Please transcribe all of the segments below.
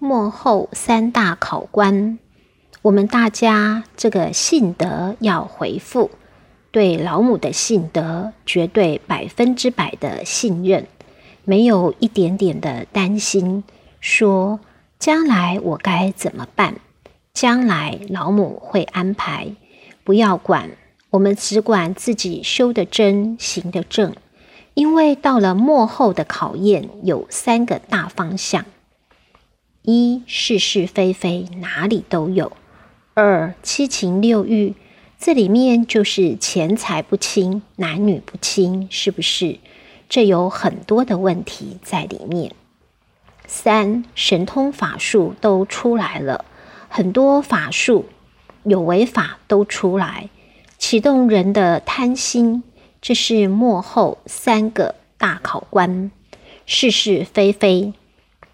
幕后三大考官，我们大家这个信德要回复，对老母的信德绝对百分之百的信任，没有一点点的担心，说将来我该怎么办？将来老母会安排，不要管，我们只管自己修的真，行的正。因为到了末后的考验，有三个大方向：一是是非非哪里都有；二七情六欲，这里面就是钱财不清，男女不清，是不是？这有很多的问题在里面。三神通法术都出来了。很多法术有违法都出来，启动人的贪心，这是幕后三个大考官。是是非非，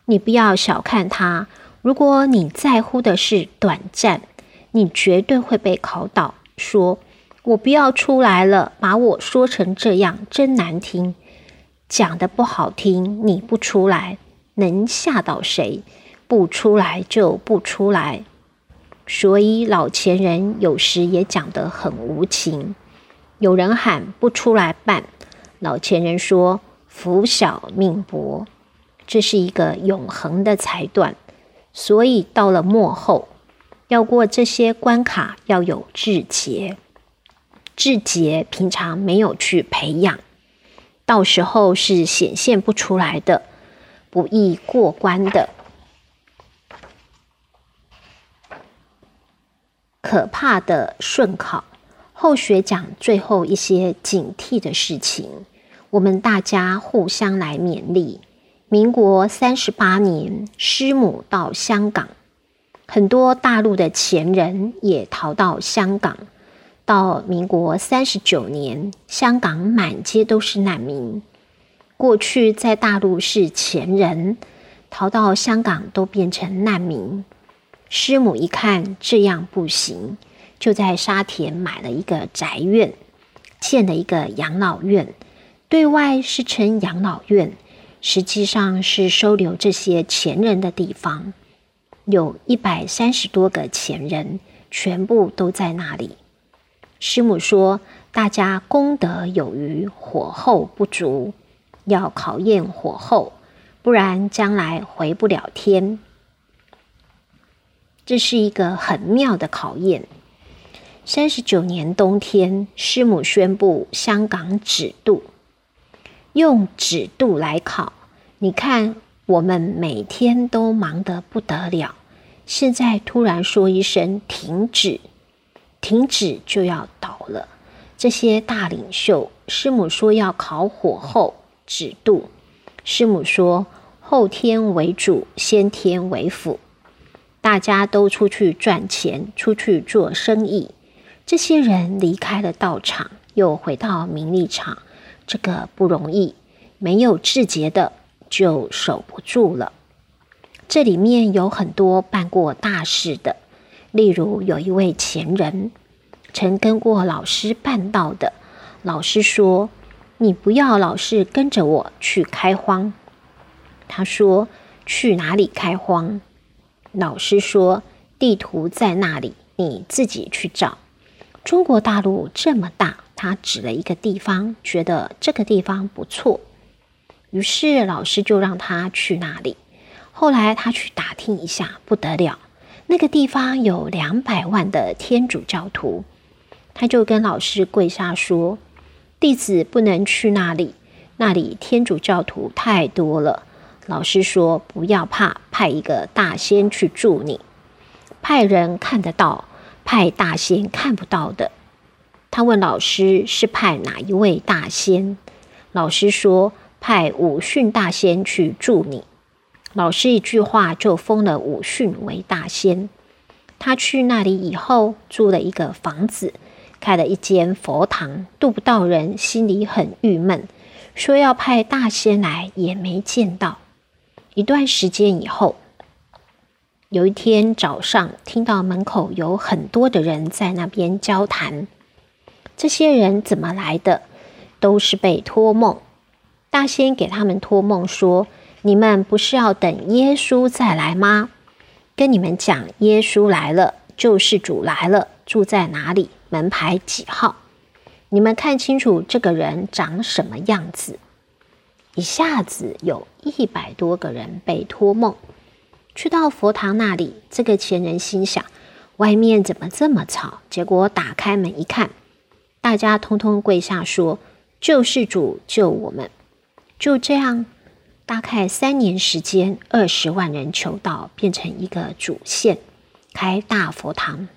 你不要小看它。如果你在乎的是短暂，你绝对会被考倒。说我不要出来了，把我说成这样，真难听。讲的不好听，你不出来，能吓到谁？不出来就不出来，所以老前人有时也讲得很无情。有人喊不出来办，老前人说福小命薄，这是一个永恒的裁断。所以到了末后，要过这些关卡，要有志节。志节平常没有去培养，到时候是显现不出来的，不易过关的。可怕的顺考，后学讲最后一些警惕的事情，我们大家互相来勉励。民国三十八年，师母到香港，很多大陆的前人也逃到香港。到民国三十九年，香港满街都是难民。过去在大陆是前人，逃到香港都变成难民。师母一看这样不行，就在沙田买了一个宅院，建了一个养老院。对外是称养老院，实际上是收留这些前人的地方。有一百三十多个前人，全部都在那里。师母说：“大家功德有余，火候不足，要考验火候，不然将来回不了天。”这是一个很妙的考验。三十九年冬天，师母宣布香港止渡，用止度来考。你看，我们每天都忙得不得了，现在突然说一声停止，停止就要倒了。这些大领袖，师母说要考火候止度，师母说后天为主，先天为辅。大家都出去赚钱，出去做生意。这些人离开了道场，又回到名利场，这个不容易。没有志节的就守不住了。这里面有很多办过大事的，例如有一位前人曾跟过老师办道的。老师说：“你不要老是跟着我去开荒。”他说：“去哪里开荒？”老师说：“地图在那里，你自己去找。中国大陆这么大，他指了一个地方，觉得这个地方不错，于是老师就让他去那里。后来他去打听一下，不得了，那个地方有两百万的天主教徒，他就跟老师跪下说：弟子不能去那里，那里天主教徒太多了。”老师说：“不要怕，派一个大仙去助你。派人看得到，派大仙看不到的。”他问老师：“是派哪一位大仙？”老师说：“派武训大仙去助你。”老师一句话就封了武训为大仙。他去那里以后，租了一个房子，开了一间佛堂，渡不到人，心里很郁闷，说要派大仙来，也没见到。一段时间以后，有一天早上，听到门口有很多的人在那边交谈。这些人怎么来的？都是被托梦。大仙给他们托梦说：“你们不是要等耶稣再来吗？跟你们讲，耶稣来了，救世主来了，住在哪里？门牌几号？你们看清楚这个人长什么样子。一下子有一百多个人被托梦，去到佛堂那里。这个前人心想：外面怎么这么吵？结果打开门一看，大家通通跪下说：“救世主救我们！”就这样，大概三年时间，二十万人求道，变成一个主线，开大佛堂。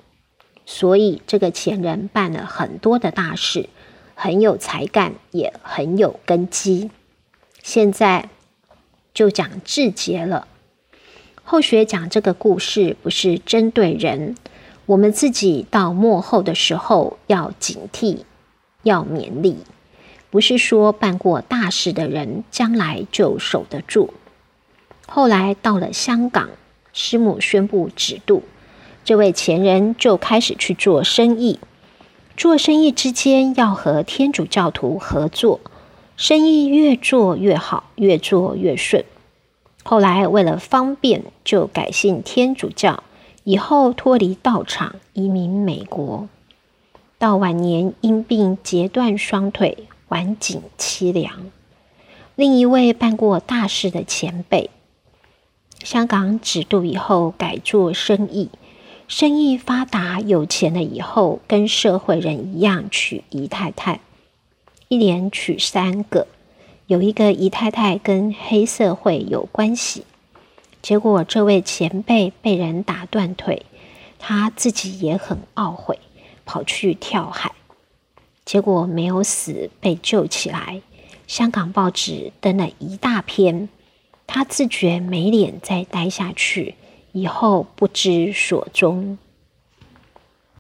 所以这个前人办了很多的大事，很有才干，也很有根基。现在就讲志节了。后学讲这个故事不是针对人，我们自己到末后的时候要警惕，要勉励。不是说办过大事的人将来就守得住。后来到了香港，师母宣布止渡，这位前人就开始去做生意。做生意之间要和天主教徒合作。生意越做越好，越做越顺。后来为了方便，就改信天主教。以后脱离道场，移民美国。到晚年因病截断双腿，晚景凄凉。另一位办过大事的前辈，香港止渡以后改做生意，生意发达有钱了以后，跟社会人一样娶姨太太。一连娶三个，有一个姨太太跟黑社会有关系，结果这位前辈被人打断腿，他自己也很懊悔，跑去跳海，结果没有死，被救起来。香港报纸登了一大篇，他自觉没脸再待下去，以后不知所终。